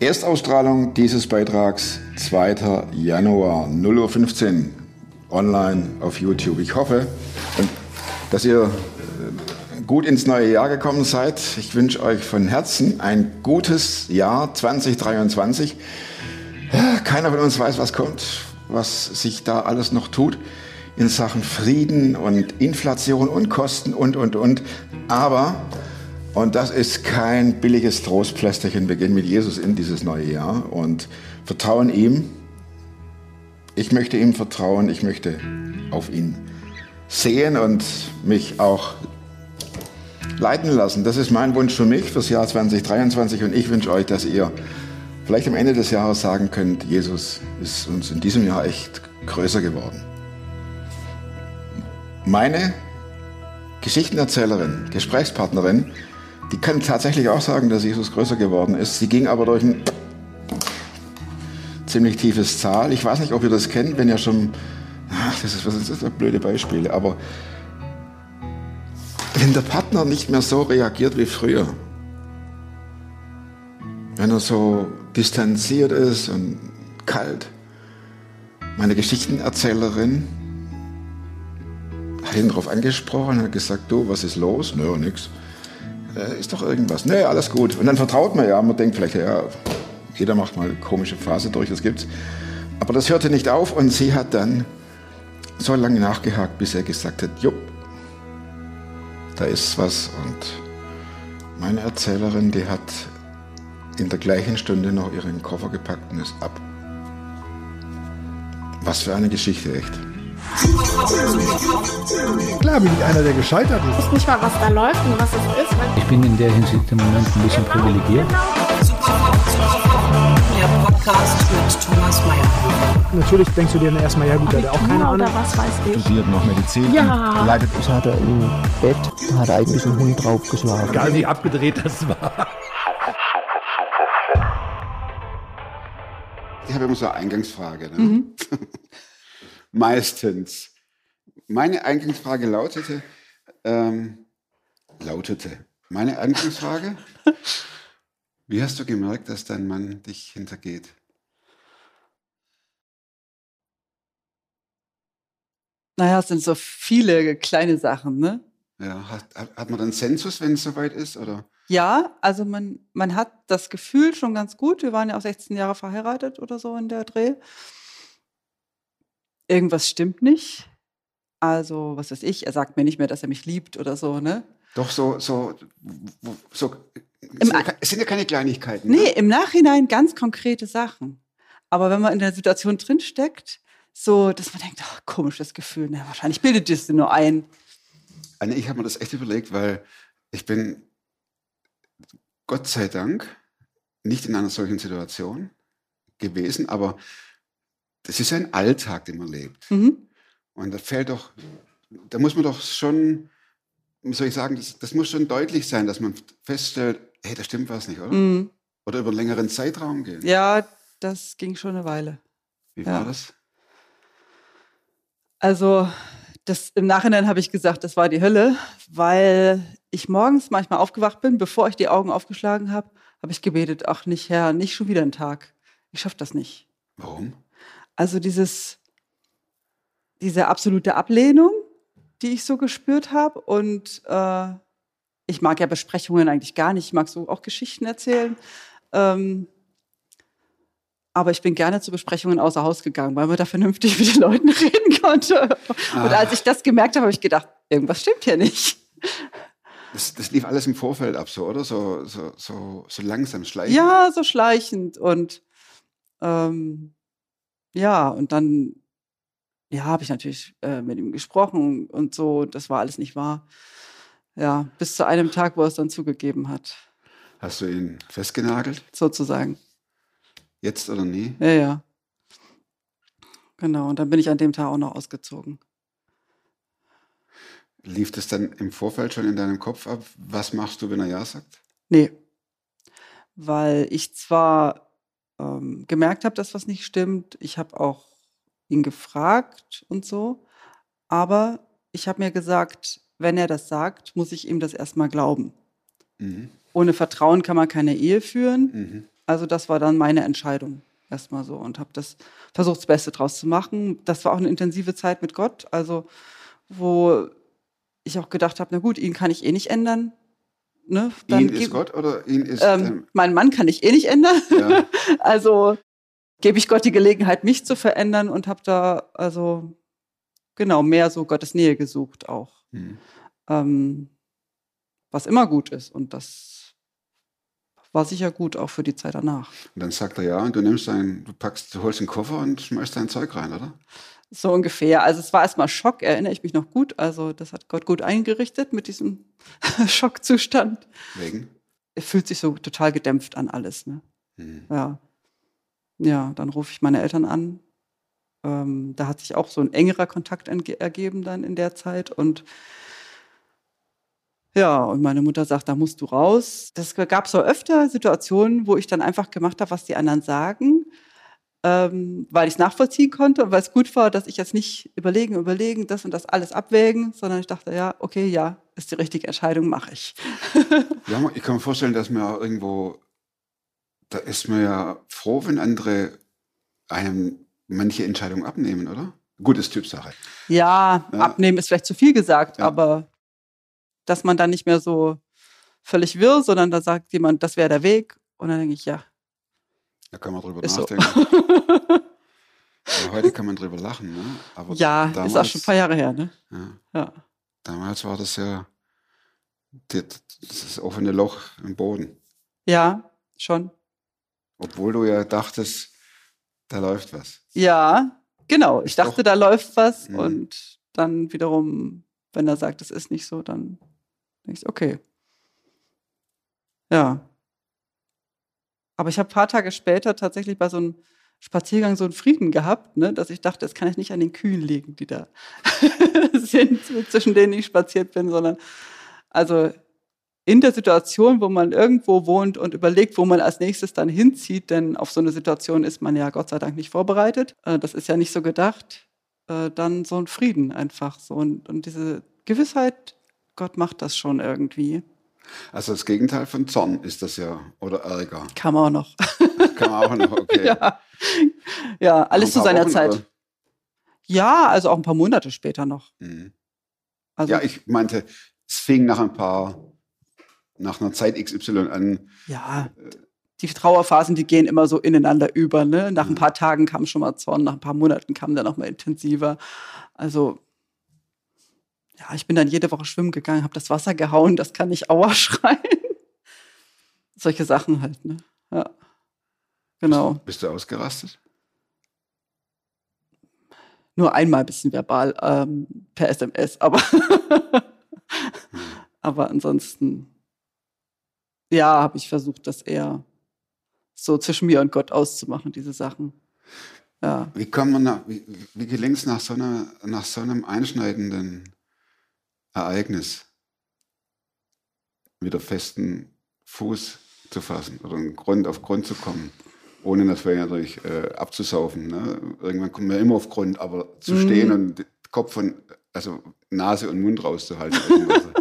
Erstausstrahlung dieses Beitrags 2. Januar 0.15 Uhr online auf YouTube. Ich hoffe, dass ihr äh, gut ins neue Jahr gekommen seid. Ich wünsche euch von Herzen ein gutes Jahr 2023. Keiner von uns weiß, was kommt, was sich da alles noch tut in Sachen Frieden und Inflation und Kosten und, und, und. Aber, und das ist kein billiges Trostpflasterchen, wir gehen mit Jesus in dieses neue Jahr und vertrauen ihm. Ich möchte ihm vertrauen, ich möchte auf ihn sehen und mich auch leiten lassen. Das ist mein Wunsch für mich fürs Jahr 2023 und ich wünsche euch, dass ihr vielleicht am Ende des Jahres sagen könnt, Jesus ist uns in diesem Jahr echt größer geworden. Meine Geschichtenerzählerin, Gesprächspartnerin, die kann tatsächlich auch sagen, dass Jesus größer geworden ist. Sie ging aber durch ein ziemlich tiefes Zahl. Ich weiß nicht, ob ihr das kennt, wenn ihr schon, das ist, das ist blöde Beispiele, aber wenn der Partner nicht mehr so reagiert wie früher, wenn er so distanziert ist und kalt. Meine Geschichtenerzählerin hat ihn darauf angesprochen und hat gesagt, du, was ist los? Nö, nix. Äh, ist doch irgendwas. Nö, alles gut. Und dann vertraut man ja, man denkt vielleicht, ja, jeder macht mal eine komische Phase durch, das gibt's. Aber das hörte nicht auf und sie hat dann so lange nachgehakt, bis er gesagt hat, jupp, da ist was. Und meine Erzählerin, die hat in der gleichen Stunde noch ihren Koffer gepackt und ist ab. Was für eine Geschichte, echt. Klar bin ich einer, der gescheitert ist. Ich weiß nicht mal, was da läuft und was es ist. Ich bin in der Hinsicht im Moment ein bisschen genau, privilegiert. Der Podcast mit Thomas Mayer. Natürlich denkst du dir dann erstmal, ja gut, der hat auch keine Ahnung. Was weiß ich. Studiert noch Medizin. Ja. Leidet. Ich hatte im Bett, da hat eigentlich ein Hund draufgeschlagen. Egal wie abgedreht das war. Ich habe immer so eine Eingangsfrage. Ne? Mhm. Meistens. Meine Eingangsfrage lautete, ähm, lautete, meine Eingangsfrage, wie hast du gemerkt, dass dein Mann dich hintergeht? Naja, es sind so viele kleine Sachen, ne? Ja, hat, hat man dann Sensus, wenn es soweit ist, oder? Ja, also man, man hat das Gefühl schon ganz gut. Wir waren ja auch 16 Jahre verheiratet oder so in der Dreh. Irgendwas stimmt nicht. Also, was weiß ich, er sagt mir nicht mehr, dass er mich liebt oder so, ne? Doch, so, so, so, es sind ja keine Kleinigkeiten. Nee, ne? im Nachhinein ganz konkrete Sachen. Aber wenn man in der Situation drinsteckt, so, dass man denkt, ach, komisches Gefühl, ne, wahrscheinlich bildet es nur ein. Anne, ich habe mir das echt überlegt, weil ich bin Gott sei Dank nicht in einer solchen Situation gewesen, aber das ist ein Alltag, den man lebt. Mhm. Und da fällt doch, da muss man doch schon, wie soll ich sagen, das, das, muss schon deutlich sein, dass man feststellt, hey, da stimmt was nicht, oder? Mhm. Oder über einen längeren Zeitraum gehen. Ja, das ging schon eine Weile. Wie war ja. das? Also, das, im Nachhinein habe ich gesagt, das war die Hölle, weil ich morgens manchmal aufgewacht bin, bevor ich die Augen aufgeschlagen habe, habe ich gebetet, ach nicht Herr, nicht schon wieder ein Tag. Ich schaffe das nicht. Warum? Also dieses, diese absolute Ablehnung, die ich so gespürt habe und äh, ich mag ja Besprechungen eigentlich gar nicht. Ich mag so auch Geschichten erzählen. Ähm, aber ich bin gerne zu Besprechungen außer Haus gegangen, weil man da vernünftig mit den Leuten reden konnte. Ah. Und als ich das gemerkt habe, habe ich gedacht, irgendwas stimmt hier nicht. Das, das, lief alles im Vorfeld ab, so, oder? So, so, so, so langsam, schleichend. Ja, so schleichend. Und ähm, ja, und dann ja, habe ich natürlich äh, mit ihm gesprochen und so. Das war alles nicht wahr. Ja, bis zu einem Tag, wo er es dann zugegeben hat. Hast du ihn festgenagelt? Sozusagen. Jetzt oder nie? Ja, ja. Genau, und dann bin ich an dem Tag auch noch ausgezogen. Lief das dann im Vorfeld schon in deinem Kopf ab? Was machst du, wenn er Ja sagt? Nee. Weil ich zwar ähm, gemerkt habe, dass was nicht stimmt, ich habe auch ihn gefragt und so, aber ich habe mir gesagt, wenn er das sagt, muss ich ihm das erstmal glauben. Mhm. Ohne Vertrauen kann man keine Ehe führen. Mhm. Also das war dann meine Entscheidung erstmal so und habe das versucht, das Beste draus zu machen. Das war auch eine intensive Zeit mit Gott, also wo ich auch gedacht habe, na gut, ihn kann ich eh nicht ändern. Ne? Ihn ist Gott oder ihn ist. ähm, ähm, meinen Mann kann ich eh nicht ändern. ja. Also gebe ich Gott die Gelegenheit, mich zu verändern und habe da also genau mehr so Gottes Nähe gesucht auch. Hm. Ähm, was immer gut ist. Und das war sicher gut auch für die Zeit danach. Und dann sagt er ja, und du nimmst dein, du packst, du holst den Koffer und schmeißt dein Zeug rein, oder? So ungefähr. Also es war erstmal Schock, erinnere ich mich noch gut. Also das hat Gott gut eingerichtet mit diesem Schockzustand. Wegen. Es fühlt sich so total gedämpft an alles. Ne? Hm. Ja. Ja, dann rufe ich meine Eltern an. Ähm, da hat sich auch so ein engerer Kontakt ergeben dann in der Zeit. Und ja, und meine Mutter sagt, da musst du raus. Das gab so öfter Situationen, wo ich dann einfach gemacht habe, was die anderen sagen, ähm, weil ich es nachvollziehen konnte und weil es gut war, dass ich jetzt nicht überlegen, überlegen, das und das alles abwägen, sondern ich dachte, ja, okay, ja, ist die richtige Entscheidung, mache ich. Ja, ich kann mir vorstellen, dass man ja irgendwo, da ist man ja froh, wenn andere einem manche Entscheidungen abnehmen, oder? Gutes Typsache. Ja, Ja. abnehmen ist vielleicht zu viel gesagt, Ja. aber dass man dann nicht mehr so völlig wirr, sondern da sagt jemand, das wäre der Weg. Und dann denke ich, ja, Da kann man drüber ist so. nachdenken. Aber heute kann man drüber lachen, ne? Aber ja, ist auch damals- schon ein paar Jahre her, ne? Ja, Ja. damals war das ja das offene Loch im Boden. Ja, schon. Obwohl du ja dachtest, da läuft was. Ja, genau. Ich dachte, doch- da läuft was Mhm. und dann wiederum, wenn er sagt, es ist nicht so, dann denke ich, okay. Ja. Aber ich habe ein paar Tage später tatsächlich bei so einem Spaziergang so einen Frieden gehabt, ne, dass ich dachte, das kann ich nicht an den Kühen liegen, die da sind, zwischen denen ich spaziert bin, sondern also in der Situation, wo man irgendwo wohnt und überlegt, wo man als nächstes dann hinzieht, denn auf so eine Situation ist man ja Gott sei Dank nicht vorbereitet. Äh, Das ist ja nicht so gedacht. Äh, Dann so ein Frieden einfach so und, und diese Gewissheit, Gott macht das schon irgendwie. Also das Gegenteil von Zorn ist das ja, oder Ärger. Kann man auch noch. Kann man auch noch, okay. ja. ja, alles zu seiner Wochen, Zeit. oder? Ja, also auch ein paar Monate später noch. Mhm. Also, Ja, ich meinte, es fing nach ein paar, nach einer Zeit XY an. Ja, die Trauerphasen, die gehen immer so ineinander über. Ne? Nach ein Mhm. paar Tagen kam schon mal Zorn, nach ein paar Monaten kam der noch mal intensiver. Also, ja, ich bin dann jede Woche schwimmen gegangen, habe das Wasser gehauen, das kann nicht Aua schreien. Solche Sachen halt, ne? Ja. Genau. Bist du ausgerastet? Nur einmal ein bisschen verbal ähm, per SMS, aber, aber ansonsten, ja, habe ich versucht, das eher so zwischen mir und Gott auszumachen, diese Sachen. Ja. Wie kann man, nach, wie, wie gelingt es nach, so einer, nach so einem einschneidenden Ereignis wieder festen Fuß zu fassen oder einen Grund auf Grund zu kommen, ohne natürlich, natürlich äh, abzusaufen. Ne? Irgendwann kommen wir immer auf Grund, aber zu Mhm. stehen und Kopf von, also Nase und Mund rauszuhalten.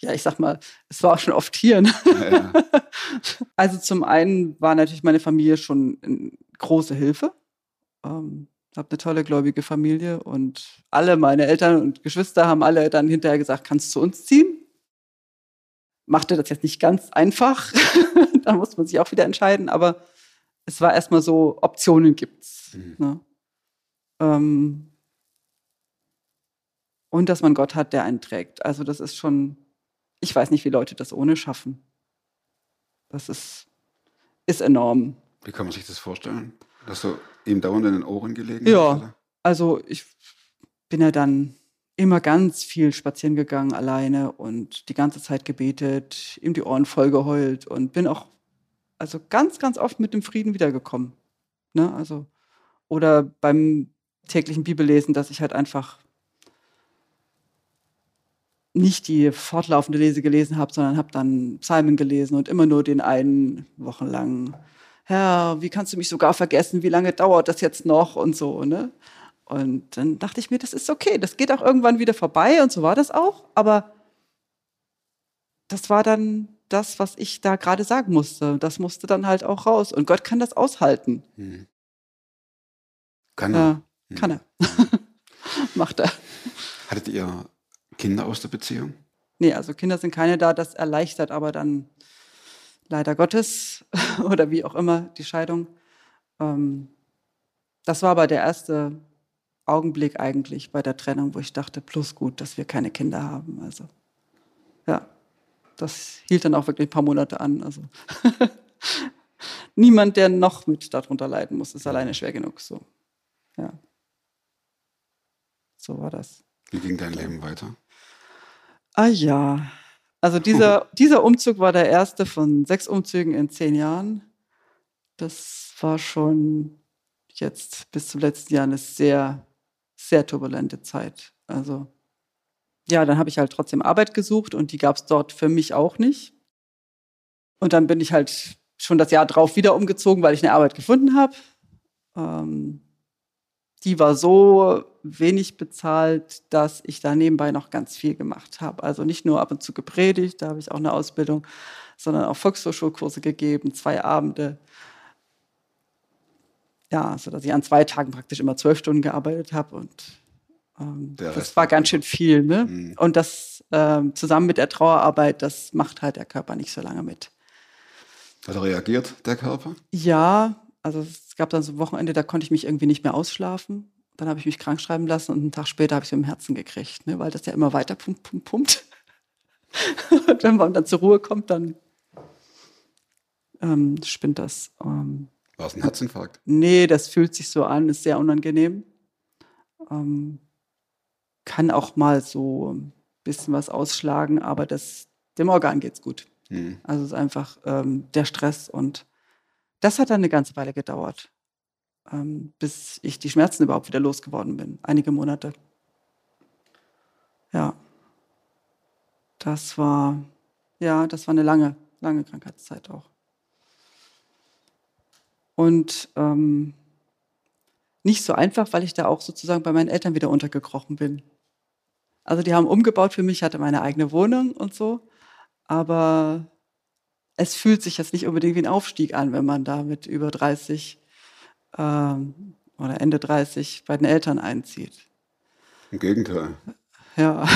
ja, ich sag mal, es war auch schon oft hier. Ne? ja, ja. Also zum einen war natürlich meine Familie schon eine große Hilfe. Ähm, habe eine tolle gläubige Familie und alle meine Eltern und Geschwister haben alle dann hinterher gesagt, kannst du zu uns ziehen? Machte das jetzt nicht ganz einfach. da muss man sich auch wieder entscheiden, aber es war erstmal so, Optionen gibt's. Mhm. Ne? Ähm, und dass man Gott hat, der einen trägt. Also das ist schon, ich weiß nicht, wie Leute das ohne schaffen. Das ist, ist enorm. Wie kann man sich das vorstellen? Dass du ihm dauernd in den Ohren gelegen Ja. Oder? Also ich bin ja dann immer ganz viel spazieren gegangen alleine und die ganze Zeit gebetet, ihm die Ohren voll geheult und bin auch also ganz, ganz oft mit dem Frieden wiedergekommen. Ne? Also, oder beim täglichen Bibellesen, dass ich halt einfach nicht die fortlaufende Lese gelesen habe, sondern habe dann Psalmen gelesen und immer nur den einen wochenlang. Herr, wie kannst du mich sogar vergessen? Wie lange dauert das jetzt noch? Und so, ne? Und dann dachte ich mir, das ist okay, das geht auch irgendwann wieder vorbei und so war das auch. Aber das war dann das, was ich da gerade sagen musste. Das musste dann halt auch raus. Und Gott kann das aushalten. Hm. Kann er. Hm. kann er. Macht er. Hattet ihr Kinder aus der Beziehung? Nee, also Kinder sind keine da, das erleichtert aber dann leider Gottes oder wie auch immer die Scheidung. Ähm, das war aber der erste Augenblick eigentlich bei der Trennung, wo ich dachte, plus gut, dass wir keine Kinder haben. Also ja, das hielt dann auch wirklich ein paar Monate an. Also niemand, der noch mit darunter leiden muss, ist alleine schwer genug. So, ja, so war das. Wie ging dein Leben weiter? Ah ja, also dieser, dieser Umzug war der erste von sechs Umzügen in zehn Jahren. Das war schon jetzt bis zum letzten Jahr eine sehr, sehr turbulente Zeit. Also ja, dann habe ich halt trotzdem Arbeit gesucht und die gab es dort für mich auch nicht. Und dann bin ich halt schon das Jahr drauf wieder umgezogen, weil ich eine Arbeit gefunden habe. Ähm, die war so wenig bezahlt, dass ich da nebenbei noch ganz viel gemacht habe. Also nicht nur ab und zu gepredigt, da habe ich auch eine Ausbildung, sondern auch Volkshochschulkurse gegeben, zwei Abende. Ja, so dass ich an zwei Tagen praktisch immer zwölf Stunden gearbeitet habe und ähm, das war war ganz schön viel. Ne? Mhm. Und das ähm, zusammen mit der Trauerarbeit, das macht halt der Körper nicht so lange mit. Hat er reagiert, der Körper? Ja, also es gab dann so ein Wochenende, da konnte ich mich irgendwie nicht mehr ausschlafen. Dann habe ich mich krank schreiben lassen und einen Tag später habe ich es dem Herzen gekriegt, ne, weil das ja immer weiter pumpt, pumpt, pumpt. und wenn man dann zur Ruhe kommt, dann ähm, spinnt das. Ähm, War es ein Herzinfarkt? nee, das fühlt sich so an, ist sehr unangenehm. Ähm, kann auch mal so ein bisschen was ausschlagen, aber das, dem Organ geht's gut. Hm. Also es ist einfach ähm, der Stress und das hat dann eine ganze Weile gedauert, ähm, bis ich die Schmerzen überhaupt wieder losgeworden bin. Einige Monate. Ja. Das war, ja, das war eine lange, lange Krankheitszeit auch. Und ähm, nicht so einfach, weil ich da auch sozusagen bei meinen Eltern wieder untergekrochen bin. Also die haben umgebaut für mich, ich hatte meine eigene Wohnung und so. Aber es fühlt sich jetzt nicht unbedingt wie ein Aufstieg an, wenn man da mit über 30 ähm, oder Ende 30 bei den Eltern einzieht. Im Gegenteil. Ja.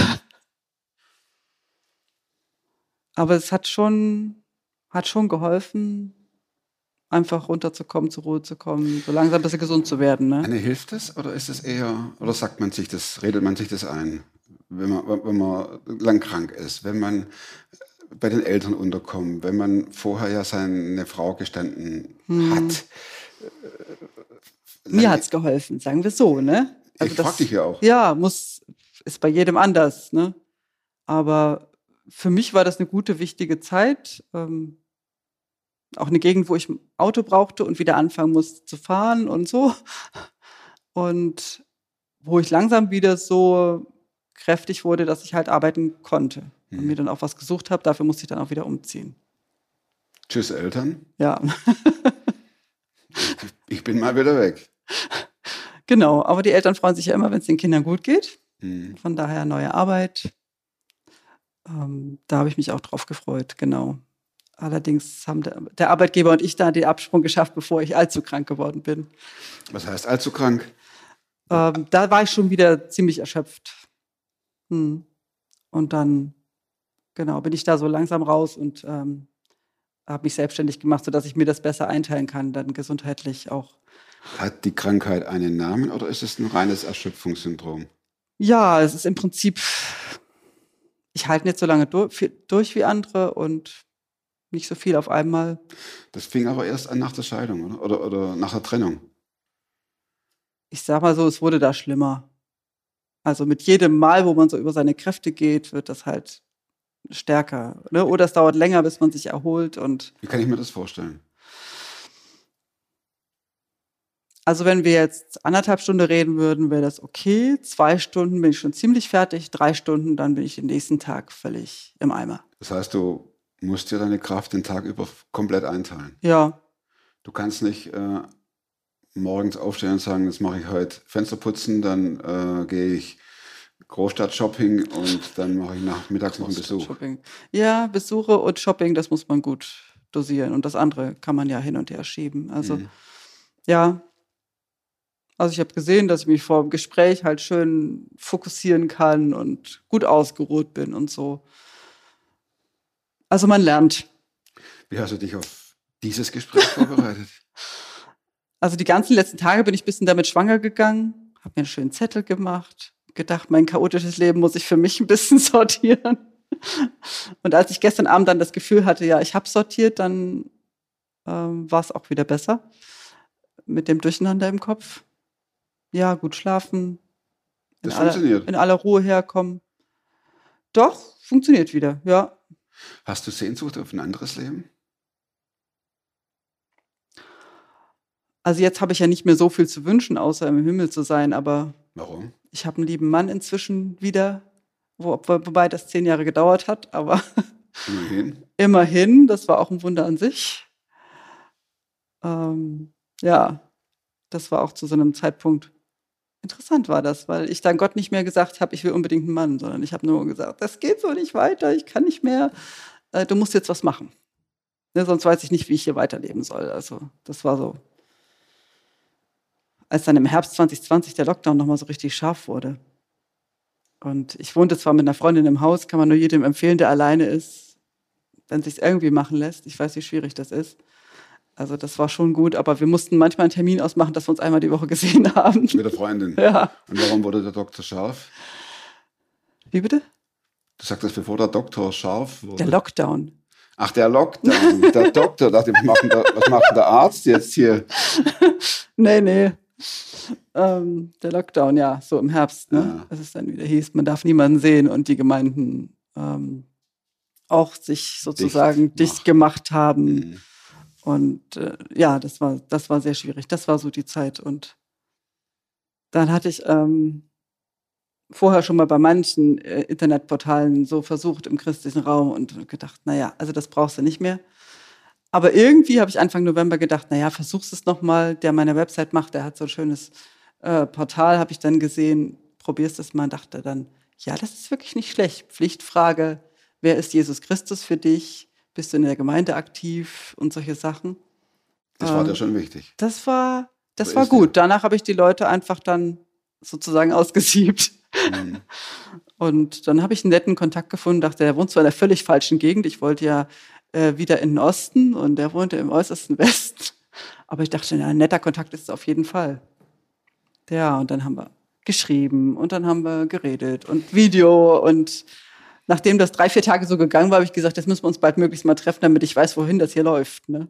Aber es hat schon, hat schon geholfen, einfach runterzukommen, zur Ruhe zu kommen, so langsam ein bisschen gesund zu werden. Ne? Anne, hilft das oder ist es eher, oder sagt man sich das, redet man sich das ein, wenn man, wenn man lang krank ist, wenn man bei den Eltern unterkommt, wenn man vorher ja seine Frau gestanden hat? Mir hat's geholfen, sagen wir so, ne? Ich frag dich ja auch. Ja, muss, ist bei jedem anders, ne? Aber für mich war das eine gute, wichtige Zeit. Ähm, auch eine Gegend, wo ich ein Auto brauchte und wieder anfangen musste zu fahren und so. Und wo ich langsam wieder so kräftig wurde, dass ich halt arbeiten konnte. Und Mhm. mir dann auch was gesucht habe, dafür musste ich dann auch wieder umziehen. Tschüss Eltern, Ja, ich bin mal wieder weg. genau. Aber die Eltern freuen sich ja immer, wenn es den Kindern gut geht. Hm. Von daher neue Arbeit. Ähm, da habe ich mich auch drauf gefreut, genau. Allerdings haben der, der Arbeitgeber und ich da den Absprung geschafft, bevor ich allzu krank geworden bin. Was heißt allzu krank? Ähm, da war ich schon wieder ziemlich erschöpft. Hm. Und dann, genau, bin ich da so langsam raus und ähm, habe mich selbstständig gemacht, sodass ich mir das besser einteilen kann, dann gesundheitlich auch. Hat die Krankheit einen Namen oder ist es ein reines Erschöpfungssyndrom? Ja, es ist im Prinzip, ich halte nicht so lange durch, wie andere und nicht so viel auf einmal. Das fing aber erst an nach der Scheidung oder, oder, oder nach der Trennung. Ich sag mal so, es wurde da schlimmer. Also mit jedem Mal, wo man so über seine Kräfte geht, wird das halt stärker. Ne? Oder es dauert länger, bis man sich erholt. Und Wie kann ich mir das vorstellen? also wenn wir jetzt anderthalb Stunden reden würden, wäre das okay. Zwei Stunden bin ich schon ziemlich fertig. Drei Stunden, dann bin ich den nächsten Tag völlig im Eimer. Das heißt, du musst dir deine Kraft den Tag über komplett einteilen. Ja, Du kannst nicht äh, morgens aufstehen und sagen, das mache ich heute Fenster putzen, dann äh, gehe ich Großstadt-Shopping und dann mache ich nachmittags noch einen Besuch. Shopping. Ja, Besuche und Shopping, das muss man gut dosieren. Und das andere kann man ja hin und her schieben. Also, Mhm. ja. Also, ich habe gesehen, dass ich mich vor dem Gespräch halt schön fokussieren kann und gut ausgeruht bin und so. Also, man lernt. Wie hast du dich auf dieses Gespräch vorbereitet? Also, die ganzen letzten Tage bin ich ein bisschen damit schwanger gegangen, habe mir einen schönen Zettel gemacht, gedacht, mein chaotisches Leben muss ich für mich ein bisschen sortieren. Und als ich gestern Abend dann das Gefühl hatte, ja, ich habe sortiert, dann ähm, war es auch wieder besser mit dem Durcheinander im Kopf. Ja, gut schlafen, in, Das aller, funktioniert. in aller Ruhe herkommen. Doch, funktioniert wieder, ja. Hast du Sehnsucht auf ein anderes Leben? Also jetzt habe ich ja nicht mehr so viel zu wünschen, außer im Himmel zu sein, aber Warum? Ich habe einen lieben Mann inzwischen wieder, wo, wo- wobei das zehn Jahre gedauert hat, aber Immerhin. immerhin, das war auch ein Wunder an sich. Ähm, ja, das war auch zu so einem Zeitpunkt interessant war das, weil ich dann Gott nicht mehr gesagt habe, ich will unbedingt einen Mann, sondern ich habe nur gesagt, das geht so nicht weiter, ich kann nicht mehr, äh, du musst jetzt was machen. Ne, sonst weiß ich nicht, wie ich hier weiterleben soll. Also das war so. Als dann im Herbst 2020 der Lockdown nochmal so richtig scharf wurde. Und ich wohnte zwar mit einer Freundin im Haus, kann man nur jedem empfehlen, der alleine ist, wenn sich irgendwie machen lässt. Ich weiß, wie schwierig das ist. Also das war schon gut, aber wir mussten manchmal einen Termin ausmachen, dass wir uns einmal die Woche gesehen haben. Mit der Freundin. Ja. Und warum wurde der Doktor scharf? Wie bitte? Du sagtest, bevor der Doktor scharf wurde. Der Lockdown. Ach, der Lockdown. der Doktor. Dachte, was macht, der, was macht denn der Arzt jetzt hier? Nee, nee. Ähm, der Lockdown, ja, so im Herbst, ne? Ja. Als es dann wieder hieß, man darf niemanden sehen und die Gemeinden ähm, auch sich sozusagen dicht, machen. gemacht haben. Mhm. Und äh, ja, das war, das war sehr schwierig. Das war so die Zeit. Und dann hatte ich ähm, vorher schon mal bei manchen äh, Internetportalen so versucht im christlichen Raum und gedacht, naja, also das brauchst du nicht mehr. Aber irgendwie habe ich Anfang November gedacht, naja, versuch's es nochmal. Der meine Website macht, der hat so ein schönes äh, Portal, habe ich dann gesehen, probierst es mal dachte dann, ja, das ist wirklich nicht schlecht. Pflichtfrage, wer ist Jesus Christus für dich? Bist du in der Gemeinde aktiv und solche Sachen? Das war Ähm, dir schon wichtig. Das war, das Oder war ist der? gut. Danach habe ich die Leute einfach dann sozusagen ausgesiebt. Mhm. Und dann habe ich einen netten Kontakt gefunden, dachte, der wohnt zwar in der völlig falschen Gegend. Ich wollte ja äh, wieder in den Osten und der wohnte im äußersten Westen. Aber ich dachte, na, ein netter Kontakt ist es auf jeden Fall. Ja, und dann haben wir geschrieben und dann haben wir geredet und Video und nachdem das drei, vier Tage so gegangen war, habe ich gesagt, jetzt müssen wir uns bald möglichst mal treffen, damit ich weiß, wohin das hier läuft. Ne?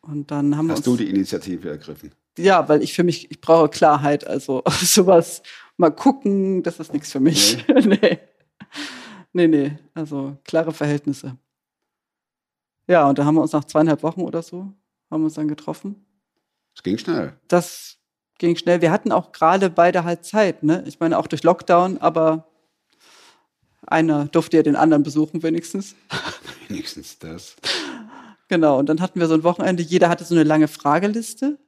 Und dann haben wir Hast uns du die Initiative ergriffen? ja, weil ich für mich, ich brauche Klarheit. Also sowas mal gucken, das ist nichts für mich. Nee. nee. nee, Also klare Verhältnisse. Ja, und da haben wir uns nach zweieinhalb Wochen oder so, haben wir uns dann getroffen. Es ging schnell. Das ging schnell. Wir hatten auch gerade beide halt Zeit, ne? Ich meine, auch durch Lockdown, aber einer durfte ja den anderen besuchen wenigstens. Wenigstens das. Genau, und dann hatten wir so ein Wochenende, jeder hatte so eine lange Frageliste.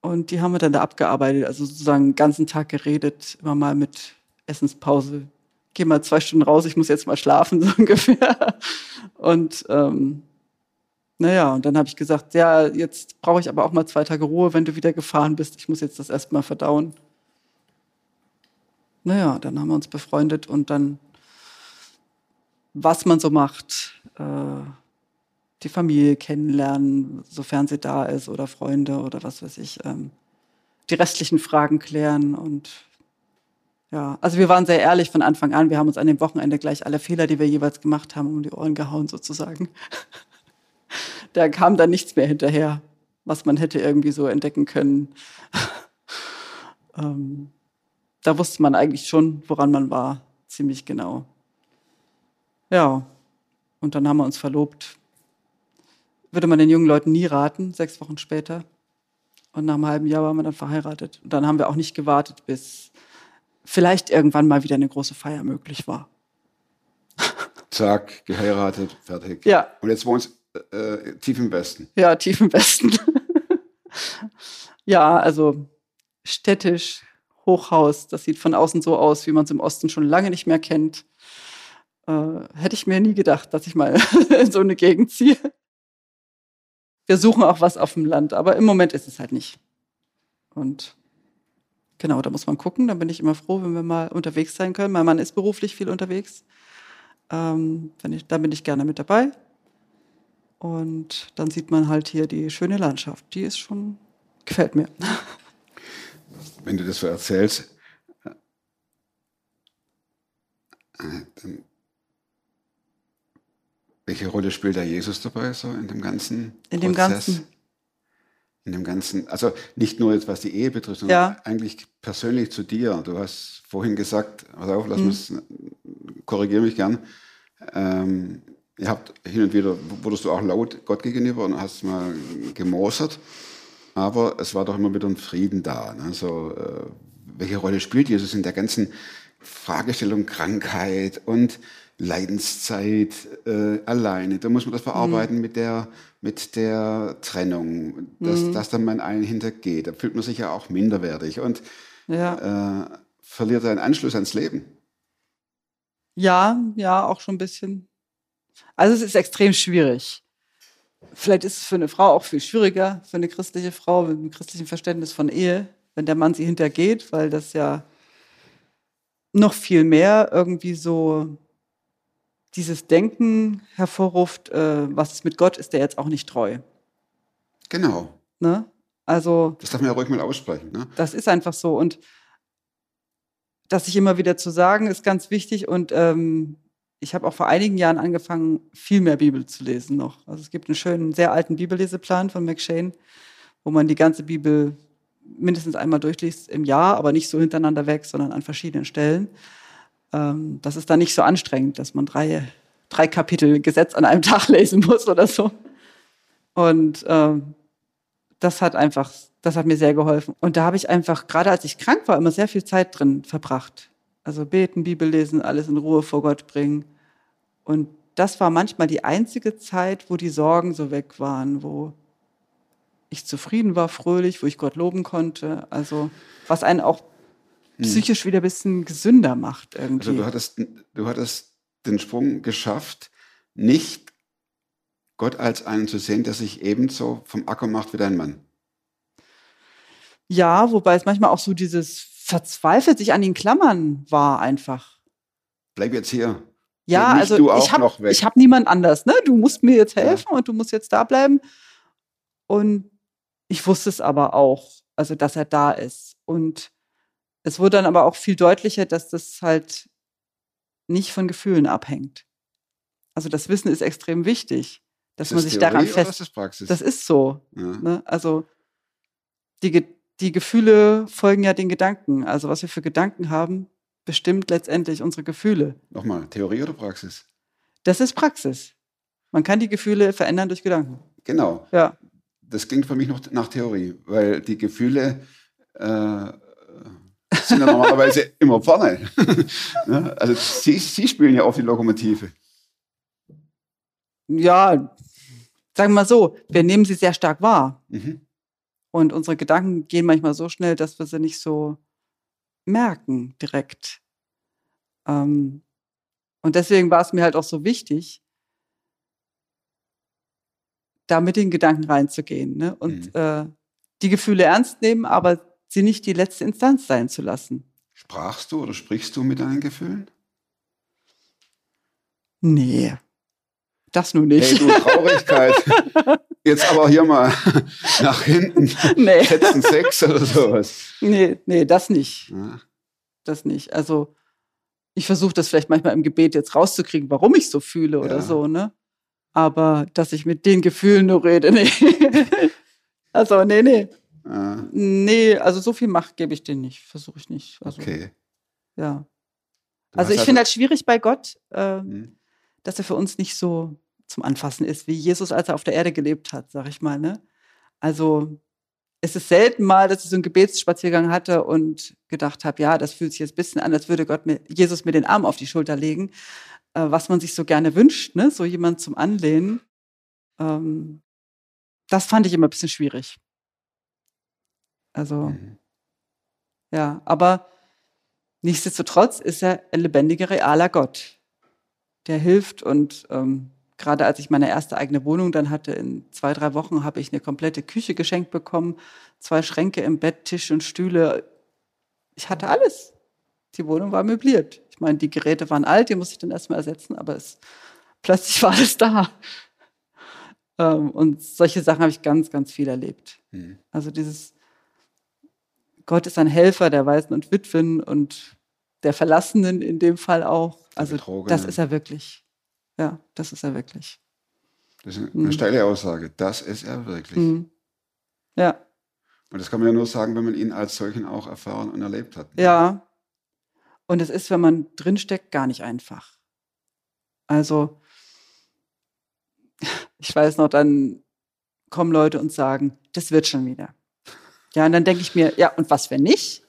Und die haben wir dann da abgearbeitet, also sozusagen den ganzen Tag geredet, immer mal mit Essenspause. Geh mal zwei Stunden raus, ich muss jetzt mal schlafen, so ungefähr. Und ähm, naja, und dann habe ich gesagt, ja, jetzt brauche ich aber auch mal zwei Tage Ruhe, wenn du wieder gefahren bist. Ich muss jetzt das erstmal verdauen. Naja, dann haben wir uns befreundet und dann, was man so macht, äh, die Familie kennenlernen, sofern sie da ist, oder Freunde oder was weiß ich, ähm, die restlichen Fragen klären und ja, also wir waren sehr ehrlich von Anfang an. Wir haben uns an dem Wochenende gleich alle Fehler, die wir jeweils gemacht haben, um die Ohren gehauen sozusagen. da kam dann nichts mehr hinterher, was man hätte irgendwie so entdecken können. ähm, da wusste man eigentlich schon, woran man war, ziemlich genau. Ja, und dann haben wir uns verlobt. Würde man den jungen Leuten nie raten, sechs Wochen später. Und nach einem halben Jahr waren wir dann verheiratet. Und dann haben wir auch nicht gewartet, bis vielleicht irgendwann mal wieder eine große Feier möglich war. Zack, geheiratet, fertig. Ja. Und jetzt wohnst du äh, tief im Westen. Ja, tief im Westen. ja, also städtisch, Hochhaus. Das sieht von außen so aus, wie man es im Osten schon lange nicht mehr kennt. Äh, hätte ich mir nie gedacht, dass ich mal in so eine Gegend ziehe. Wir suchen auch was auf dem Land, aber im Moment ist es halt nicht. Und genau, da muss man gucken. Da bin ich immer froh, wenn wir mal unterwegs sein können. Mein Mann ist beruflich viel unterwegs. Ähm, ich, da bin ich gerne mit dabei. Und dann sieht man halt hier die schöne Landschaft. Die ist schon, gefällt mir. Wenn du das so erzählst, äh, welche Rolle spielt da Jesus dabei so in dem ganzen In dem Prozess? Ganzen. In dem ganzen, also nicht nur jetzt was die Ehe betrifft, sondern Ja. eigentlich persönlich zu dir. Du hast vorhin gesagt, pass auf, lass mich, korrigiere mich gern. Ähm, ihr habt hin und wieder, wurdest du auch laut Gott gegenüber und hast mal gemosert, aber es war doch immer wieder ein Frieden da. Ne? So, äh, welche Rolle spielt Jesus in der ganzen Fragestellung Krankheit und Leidenszeit äh, alleine? Da muss man das verarbeiten mit, der, mit der Trennung, dass, dass dann man einen hintergeht. Da fühlt man sich ja auch minderwertig und Ja. äh, verliert seinen Anschluss ans Leben. Ja, ja, auch schon ein bisschen. Also es ist extrem schwierig. Vielleicht ist es für eine Frau auch viel schwieriger, für eine christliche Frau mit einem christlichen Verständnis von Ehe, wenn der Mann sie hintergeht, weil das ja noch viel mehr irgendwie so dieses Denken hervorruft, äh, was ist mit Gott, ist der jetzt auch nicht treu. Genau. Ne? Also Das darf man ja ruhig mal aussprechen. Ne? das ist einfach so. Und das sich immer wieder zu sagen, ist ganz wichtig. Und ähm, ich habe auch vor einigen Jahren angefangen, viel mehr Bibel zu lesen noch. Also es gibt einen schönen, sehr alten Bibelleseplan von McShane, wo man die ganze Bibel mindestens einmal durchliest im Jahr, aber nicht so hintereinander weg, sondern an verschiedenen Stellen. Ähm, das ist dann nicht so anstrengend, dass man drei, drei Kapitel Gesetz an einem Tag lesen muss oder so. Und ähm, das hat einfach, das hat mir sehr geholfen. Und da habe ich einfach, gerade als ich krank war, immer sehr viel Zeit drin verbracht. Also beten, Bibel lesen, alles in Ruhe vor Gott bringen. Und das war manchmal die einzige Zeit, wo die Sorgen so weg waren, wo ich zufrieden war, fröhlich, wo ich Gott loben konnte. Also was einen auch psychisch wieder ein bisschen gesünder macht irgendwie. Also du hattest, du hattest den Sprung geschafft, nicht Gott als einen zu sehen, der sich ebenso vom Acker macht wie dein Mann. Ja, wobei es manchmal auch so dieses verzweifelt sich an ihn klammern war einfach. Bleib jetzt hier. Ja, Geh also ich habe hab niemand anders, ne? Du musst mir jetzt helfen und du musst jetzt da bleiben. Und ich wusste es aber auch, also dass er da ist. Und es wurde dann aber auch viel deutlicher, dass das halt nicht von Gefühlen abhängt. Also das Wissen ist extrem wichtig, dass Ist man das sich Theorie daran fest. ist das Praxis? Das ist so. ja. Ne? Also die, die Gefühle folgen ja den Gedanken. Also was wir für Gedanken haben, bestimmt letztendlich unsere Gefühle. Nochmal, Theorie oder Praxis? Das ist Praxis. Man kann die Gefühle verändern durch Gedanken. Genau. Ja. Das klingt für mich noch nach Theorie, weil die Gefühle äh, sind ja normalerweise immer vorne. Ne? also sie, sie spielen ja auf die Lokomotive. Ja, sagen wir mal so, wir nehmen sie sehr stark wahr. Mhm. Und unsere Gedanken gehen manchmal so schnell, dass wir sie nicht so merken direkt. Ähm, und deswegen war es mir halt auch so wichtig, da mit den Gedanken reinzugehen ne? und Mhm. äh, die Gefühle ernst nehmen, aber sie nicht die letzte Instanz sein zu lassen. Sprachst du oder sprichst du mit deinen Gefühlen? Nee, das nun nicht. Hey, du Traurigkeit. Jetzt aber hier mal nach hinten. nee. Schätzen sechs oder sowas. nee, nee, das nicht. Ja. Das nicht. Also ich versuche das vielleicht manchmal im Gebet jetzt rauszukriegen, warum ich so fühle oder Ja. so, ne? Aber dass ich mit den Gefühlen nur rede, nee. also, nee, nee. Ja. Nee, also so viel Macht gebe ich denen nicht. Versuche ich nicht. Also, Okay. ja. Du Also ich finde halt schwierig bei Gott, äh, Hm. dass er für uns nicht so zum Anfassen ist, wie Jesus, als er auf der Erde gelebt hat, sag ich mal. Ne? Also es ist selten mal, dass ich so einen Gebetsspaziergang hatte und gedacht habe, ja, das fühlt sich jetzt ein bisschen an, als würde Gott mir, Jesus mir den Arm auf die Schulter legen, äh, was man sich so gerne wünscht, ne? so jemand zum Anlehnen. Ähm, das fand ich immer ein bisschen schwierig. Also Mhm. Ja, aber nichtsdestotrotz ist er ein lebendiger, realer Gott, der hilft. Und ähm, gerade als ich meine erste eigene Wohnung dann hatte, in zwei, drei Wochen habe ich eine komplette Küche geschenkt bekommen, zwei Schränke im Bett, Tisch und Stühle. Ich hatte alles. Die Wohnung war möbliert. Ich meine, die Geräte waren alt, die musste ich dann erstmal ersetzen, aber es, plötzlich war alles da. Ähm, und solche Sachen habe ich ganz, ganz viel erlebt. Mhm. Also dieses, Gott ist ein Helfer der Waisen und Witwen und der Verlassenen in dem Fall auch. Also das ist er wirklich. Ja, das ist er wirklich. Das ist eine steile Aussage. Das ist er wirklich. Mhm. Ja, Und das kann man ja nur sagen, wenn man ihn als solchen auch erfahren und erlebt hat. ja. Und es ist, wenn man drinsteckt, gar nicht einfach. Also, ich weiß noch, dann kommen Leute und sagen, das wird schon wieder. Ja, und dann denke ich mir, ja, und was, wenn nicht?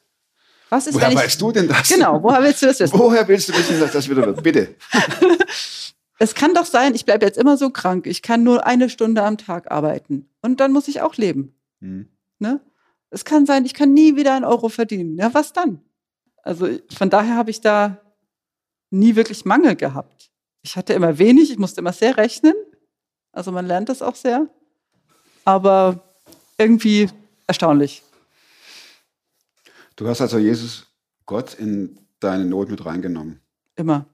Was ist, Woher ich, weißt du denn das? Genau, woher willst du das wissen? Woher willst du wissen, dass das wieder wird? Bitte. Es kann doch sein, ich bleibe jetzt immer so krank, ich kann nur eine Stunde am Tag arbeiten. Und dann muss ich auch leben. Hm. Ne? Es kann sein, ich kann nie wieder einen Euro verdienen. Ja, was dann? Also von daher habe ich da nie wirklich Mangel gehabt. Ich hatte immer wenig, ich musste immer sehr rechnen. Also man lernt das auch sehr. Aber irgendwie erstaunlich. Du hast also Jesus, Gott, in deine Not mit reingenommen. Immer.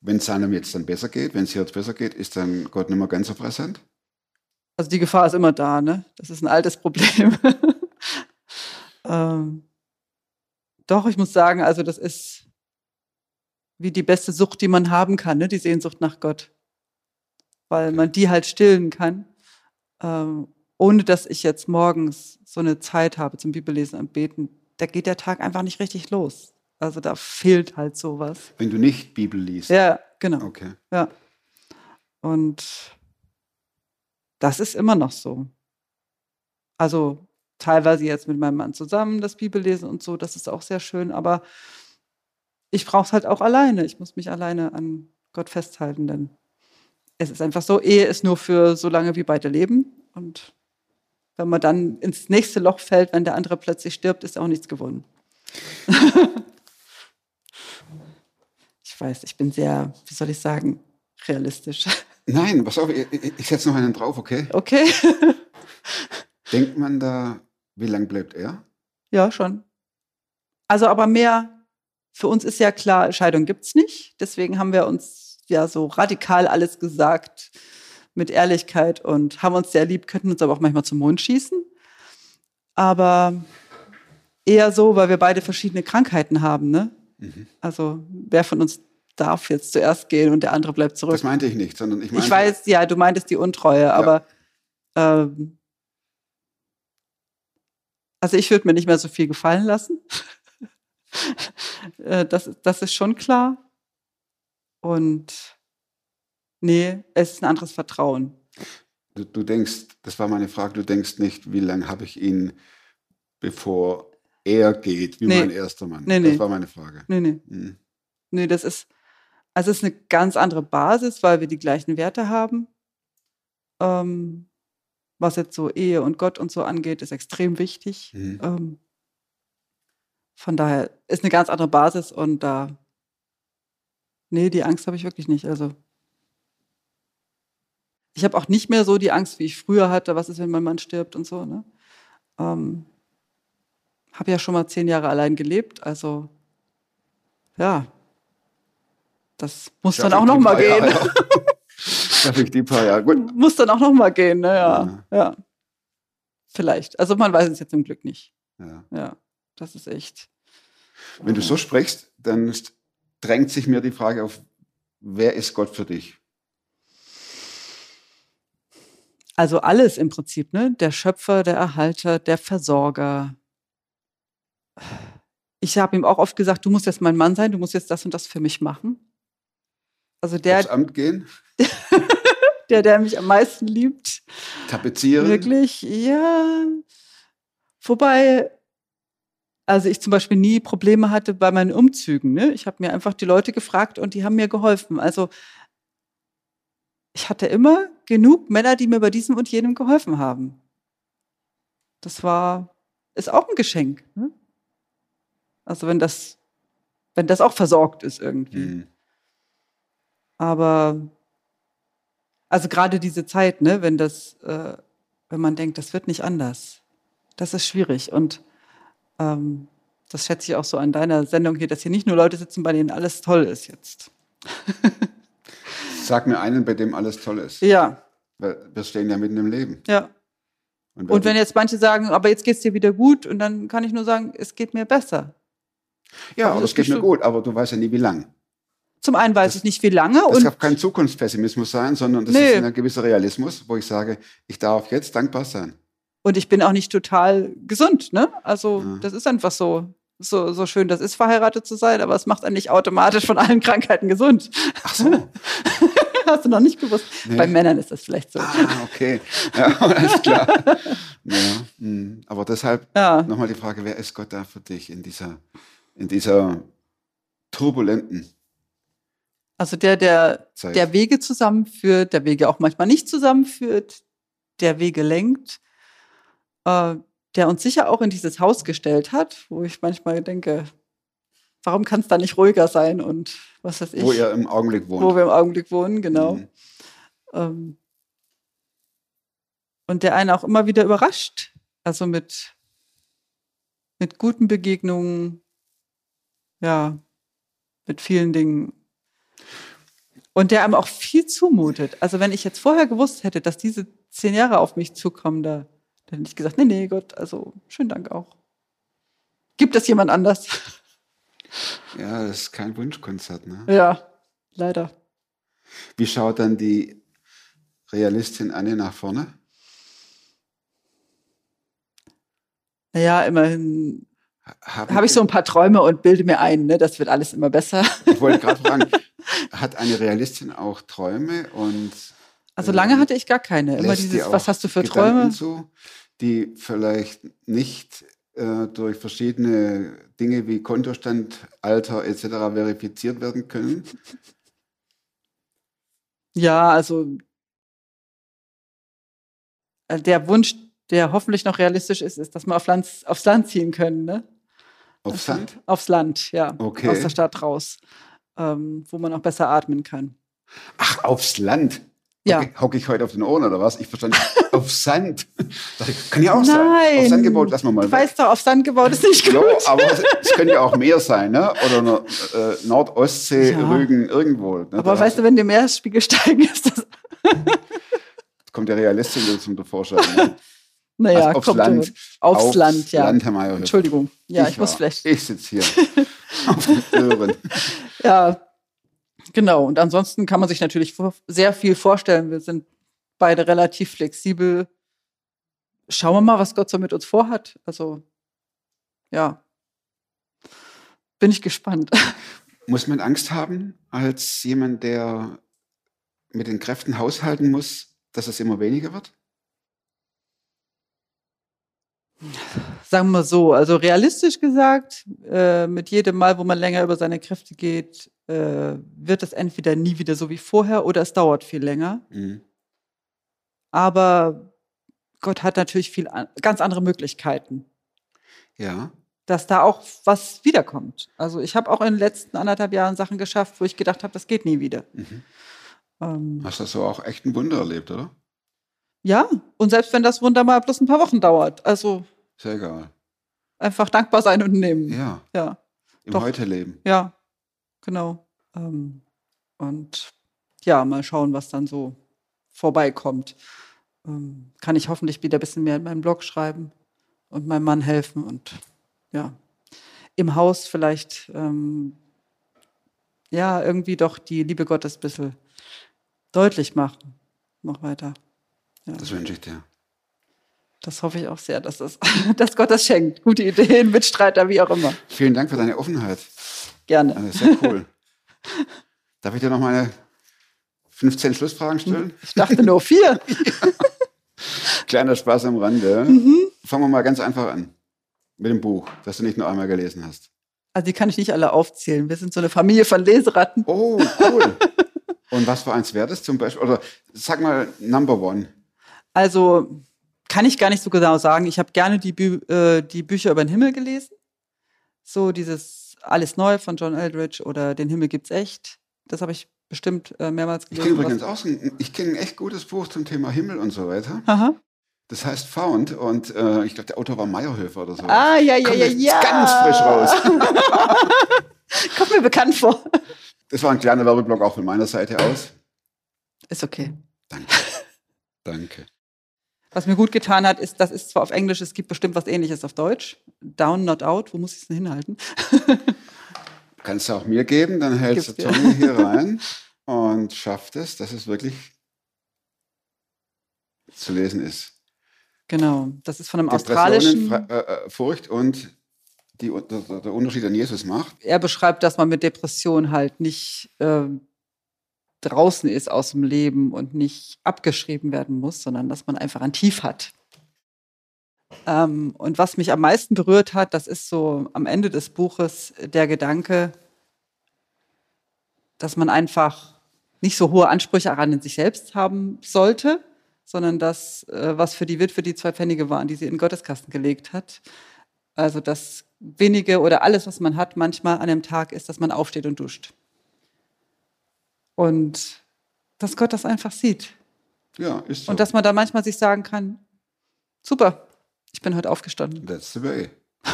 Wenn es einem jetzt dann besser geht, wenn es jetzt besser geht, ist dann Gott nicht mehr ganz so präsent? Also die Gefahr ist immer da, ne? Das ist ein altes Problem. ähm, doch, ich muss sagen, also das ist wie die beste Sucht, die man haben kann, ne? Die Sehnsucht nach Gott. Weil man die halt stillen kann, ähm, ohne dass ich jetzt morgens so eine Zeit habe zum Bibellesen und Beten. Da geht der Tag einfach nicht richtig los. Also da fehlt halt sowas. Wenn du nicht Bibel liest. Ja, genau. Okay. Ja. Und das ist immer noch so. Also teilweise jetzt mit meinem Mann zusammen das Bibellesen und so, das ist auch sehr schön, aber ich brauche es halt auch alleine. Ich muss mich alleine an Gott festhalten, denn es ist einfach so, Ehe ist nur für so lange, wie beide leben. Und wenn man dann ins nächste Loch fällt, wenn der andere plötzlich stirbt, ist auch nichts gewonnen. ich weiß, ich bin sehr, wie soll ich sagen, realistisch. Nein, pass auf, ich, ich, setze noch einen drauf, okay? Okay. Denkt man da, wie lang bleibt er? Ja, schon. Also aber mehr, für uns ist ja klar, Scheidung gibt's nicht. Deswegen haben wir uns ja so radikal alles gesagt mit Ehrlichkeit und haben uns sehr lieb, könnten uns aber auch manchmal zum Mond schießen. Aber eher so, weil wir beide verschiedene Krankheiten haben, ne? Also wer von uns darf jetzt zuerst gehen und der andere bleibt zurück. Das meinte ich nicht, sondern ich meinte, Ich weiß, ja, du meintest die Untreue, aber ähm, also ich würde mir nicht mehr so viel gefallen lassen. Äh, das, das ist schon klar. Und nee, es ist ein anderes Vertrauen. du, du denkst, das war meine Frage, du denkst nicht, wie lange habe ich ihn, bevor er geht, wie Nee. mein erster Mann. Nee, nee. Das war meine Frage. Nee, nee. Hm. Nee, das ist, also es ist eine ganz andere Basis, weil wir die gleichen Werte haben. Ähm, was jetzt so Ehe und Gott und so angeht, ist extrem wichtig. Mhm. Ähm, von daher ist eine ganz andere Basis und da, nee, die Angst habe ich wirklich nicht. Also ich habe auch nicht mehr so die Angst, wie ich früher hatte, was ist, wenn mein Mann stirbt und so. Ne? Ähm, habe ja schon mal zehn Jahre allein gelebt, also ja, das muss Schaff dann auch ich noch die mal paar gehen. Jahre. Schaffe ich die paar Jahre. Gut. muss dann auch noch mal gehen, ne? Ja, ja. Vielleicht. Also man weiß es jetzt zum Glück nicht. Ja. Ja, das ist echt. Wenn du so sprichst, dann drängt sich mir die Frage auf, wer ist Gott für dich? Also alles im Prinzip, ne? Der Schöpfer, der Erhalter, der Versorger. Ich habe ihm auch oft gesagt, du musst jetzt mein Mann sein, du musst jetzt das und das für mich machen. Also der, Aufs Amt gehen, der, der mich am meisten liebt. tapezieren? Wirklich, ja. Wobei, also ich zum Beispiel nie Probleme hatte bei meinen Umzügen. Ne? Ich habe mir einfach die Leute gefragt und die haben mir geholfen. Also ich hatte immer genug Männer, die mir bei diesem und jenem geholfen haben. Das war, ist auch ein Geschenk. Ne? Also wenn das, wenn das auch versorgt ist irgendwie. Mhm. Aber also gerade diese Zeit, ne, wenn das, äh, wenn man denkt, das wird nicht anders, das ist schwierig. Und ähm, das schätze ich auch so an deiner Sendung hier, dass hier nicht nur Leute sitzen, bei denen alles toll ist jetzt. Sag mir einen, bei dem alles toll ist. Ja, wir stehen ja mitten im Leben. ja. wer Und wenn jetzt manche sagen, aber jetzt geht's dir wieder gut, und dann kann ich nur sagen, es geht mir besser. ja, aber aber das das geht mir gut, aber du weißt ja nie, wie lang. Zum einen weiß ich nicht, wie lange Das und darf kein Zukunftspessimismus sein, sondern das Nee. ist ein gewisser Realismus, wo ich sage, ich darf jetzt dankbar sein. Und ich bin auch nicht total gesund, ne? Also, Ja. das ist einfach so, so, so schön, das ist verheiratet zu sein, aber es macht einen nicht automatisch von allen Krankheiten gesund. Ach so. Hast du noch nicht gewusst? Nee. Bei Männern ist das vielleicht so. ah, okay. Ja, alles klar. Ja, hm. aber deshalb Ja. nochmal die Frage, wer ist Gott da für dich in dieser, in dieser turbulenten Also der, der, Zeit? der Wege zusammenführt, der Wege auch manchmal nicht zusammenführt, der Wege lenkt, äh, der uns sicher auch in dieses Haus gestellt hat, wo ich manchmal denke, warum kann es da nicht ruhiger sein und was weiß ich, wo ihr im Augenblick wohnt. wo wir im Augenblick wohnen, genau. Mhm. Ähm, und der einen auch immer wieder überrascht. Also mit, mit guten Begegnungen, ja, mit vielen Dingen. Und der einem auch viel zumutet. Also wenn ich jetzt vorher gewusst hätte, dass diese zehn Jahre auf mich zukommen, da, dann hätte ich gesagt, nee, nee, Gott, also schönen Dank auch. Gibt es jemand anders? Ja, das ist kein Wunschkonzert. Ne? ja, leider. Wie schaut dann die Realistin Anne nach vorne? Naja, immerhin habe ich so ein paar Träume und bilde mir ein, ne, das wird alles immer besser. Ich wollte gerade fragen, hat eine Realistin auch Träume und Also lange hatte ich gar keine. Immer dieses, was hast du für Gedanken Träume? Zu, die vielleicht nicht äh, durch verschiedene Dinge wie Kontostand, Alter etc. verifiziert werden können? Ja, also äh, der Wunsch, der hoffentlich noch realistisch ist, ist, dass wir auf Land, aufs Land ziehen können, ne? Auf Sand? Aufs Land, ja. Okay. Aus der Stadt raus. Ähm, wo man auch besser atmen kann. Ach, aufs Land. Ja. Hocke hock ich heute auf den Ohren oder was? Ich verstand auf Sand. Kann ja auch sein. Nein. Auf Sand gebaut, lassen wir mal Du weg. weißt doch, auf Sand gebaut ist nicht gut. Ja, aber es könnte ja auch Meer sein, ne? Oder äh, Nordostsee, Ja. Rügen, irgendwo. Ne? Aber Da weißt du, wenn die Meeresspiegel steigen, ist das. kommt der Realistin zum Vorschein. Ne? Naja, Also aufs kommt Land. äh, Aufs, Land, ja. Land, Herr Mayer. Entschuldigung. Ja, ich, muss war- vielleicht. Ich sitze hier auf den Ohren. Ja, genau. Und ansonsten kann man sich natürlich sehr viel vorstellen. Wir sind beide relativ flexibel. Schauen wir mal, was Gott so mit uns vorhat. Also, ja. Bin ich gespannt. Muss man Angst haben als jemand, der mit den Kräften haushalten muss, dass es immer weniger wird? Sagen wir so, also realistisch gesagt, äh, mit jedem Mal, wo man länger über seine Kräfte geht, äh, wird es entweder nie wieder so wie vorher oder es dauert viel länger. Mhm. Aber Gott hat natürlich viel an, ganz andere Möglichkeiten. Ja. dass da auch was wiederkommt. Also ich habe auch in den letzten anderthalb Jahren Sachen geschafft, wo ich gedacht habe, das geht nie wieder. Mhm. Ähm, Hast du so auch echt ein Wunder erlebt, oder? ja, und selbst wenn das Wunder mal bloß ein paar Wochen dauert, also Sehr egal. einfach dankbar sein und nehmen. Ja, Ja, im Doch. Heute leben. ja, genau. Ähm, und ja, mal schauen, was dann so vorbeikommt. Ähm, kann ich hoffentlich wieder ein bisschen mehr in meinen Blog schreiben und meinem Mann helfen und ja, im Haus vielleicht ähm, ja irgendwie doch die Liebe Gottes ein bisschen deutlich machen. Noch weiter. Ja, Das wünsche ich dir. das hoffe ich auch sehr, dass, das, dass Gott das schenkt. Gute Ideen, Mitstreiter, wie auch immer. Vielen Dank für deine Offenheit. Gerne. Also sehr cool. Darf ich dir noch meine 15 Schlussfragen stellen? Ich dachte nur vier. Kleiner Spaß am Rande. Mhm. Fangen wir mal ganz einfach an. Mit dem Buch, das du nicht nur einmal gelesen hast. Also die kann ich nicht alle aufzählen. Wir sind so eine Familie von Leseratten. Oh, cool. Und was für eins wäre das zum Beispiel? Oder sag mal Number One. Also kann ich gar nicht so genau sagen. Ich habe gerne die, Bü äh, die Bücher über den Himmel gelesen. So dieses Alles neu von John Eldridge oder Den Himmel gibt's echt. Das habe ich bestimmt äh, mehrmals Ich kenne gelesen. übrigens auch ich kenne ein echt gutes Buch zum Thema Himmel und so weiter. Aha. Das heißt Found und äh, ich glaube, der Autor war Meyerhöfer oder so. Ah, ja, ja, Kommt ja, ja. Ganz frisch raus. Kommt mir bekannt vor. Das war ein kleiner Werbeblock auch von meiner Seite aus. Ist okay. Danke. Danke. Was mir gut getan hat, ist, das ist zwar auf Englisch, es gibt bestimmt was ähnliches auf Deutsch. Down, not out. Wo muss ich es denn hinhalten? Kannst du auch mir geben, dann hältst du Gib's dir. Tommy hier rein und schafft es, dass es wirklich zu lesen ist. Genau. Das ist von einem australischen. Fra- äh, äh, Furcht und die, der, der Unterschied an Jesus macht. er beschreibt, dass man mit Depression halt nicht ähm, draußen ist aus dem Leben und nicht abgeschrieben werden muss, sondern dass man einfach ein Tief hat. Ähm, und was mich am meisten berührt hat, das ist so am Ende des Buches der Gedanke, dass man einfach nicht so hohe Ansprüche an sich selbst haben sollte, sondern das, äh, was für die Witwe die zwei Pfennige waren, die sie in den Gotteskasten gelegt hat. Also das wenige oder alles, was man hat, manchmal an einem Tag ist, dass man aufsteht und duscht. Und dass Gott das einfach sieht. Ja, ist so. Und dass man da manchmal sich sagen kann, super, ich bin heute aufgestanden. That's the way.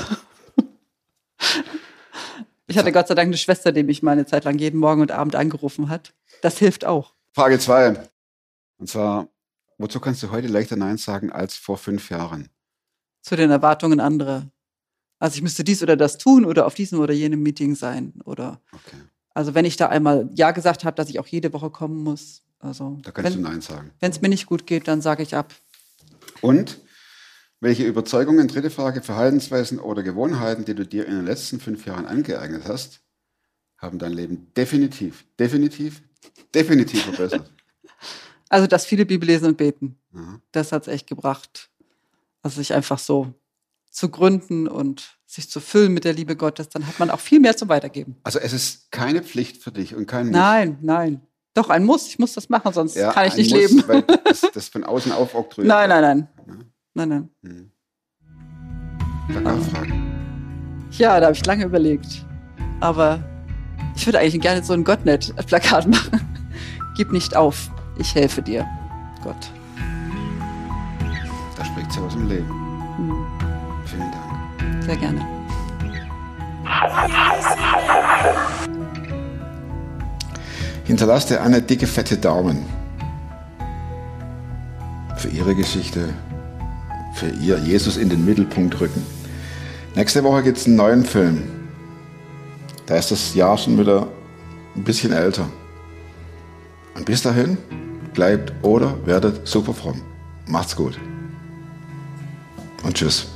Ich hatte Gott sei Dank eine Schwester, die mich mal eine Zeit lang jeden Morgen und Abend angerufen hat. Das hilft auch. Frage zwei. Und zwar, wozu kannst du heute leichter Nein sagen als vor fünf Jahren? Zu den Erwartungen anderer. Also ich müsste dies oder das tun oder auf diesem oder jenem Meeting sein. Oder Okay, also wenn ich da einmal Ja gesagt habe, dass ich auch jede Woche kommen muss. Also da kannst wenn du Nein sagen. es mir nicht gut geht, dann sage ich ab. Und welche Überzeugungen, dritte Frage, Verhaltensweisen oder Gewohnheiten, die du dir in den letzten fünf Jahren angeeignet hast, haben dein Leben definitiv, definitiv, definitiv verbessert? Also das viele Bibel lesen und beten. Ja. Das hat es echt gebracht. Also sich einfach so zu gründen und sich zu füllen mit der Liebe Gottes, dann hat man auch viel mehr zum Weitergeben. Also es ist keine Pflicht für dich und kein Muss. Nein, nein. Doch, ein Muss. Ich muss das machen, sonst Ja, kann ich nicht Muss, leben. Weil das, das von außen aufoktroyiert. Nein, nein, nein. Nein, nein. Hm. Frage. Ja, da habe ich lange überlegt. Aber ich würde eigentlich gerne so ein Gottnet-Plakat machen. Gib nicht auf. Ich helfe dir. Gott. Da spricht sie aus dem Leben. Sehr gerne. Hinterlasst ihr eine dicke, fette Daumen für ihre Geschichte, für ihr Jesus in den Mittelpunkt rücken. Nächste Woche gibt es einen neuen Film. Da ist das Jahr schon wieder ein bisschen älter. Und bis dahin bleibt oder werdet super fromm. Macht's gut. Und tschüss.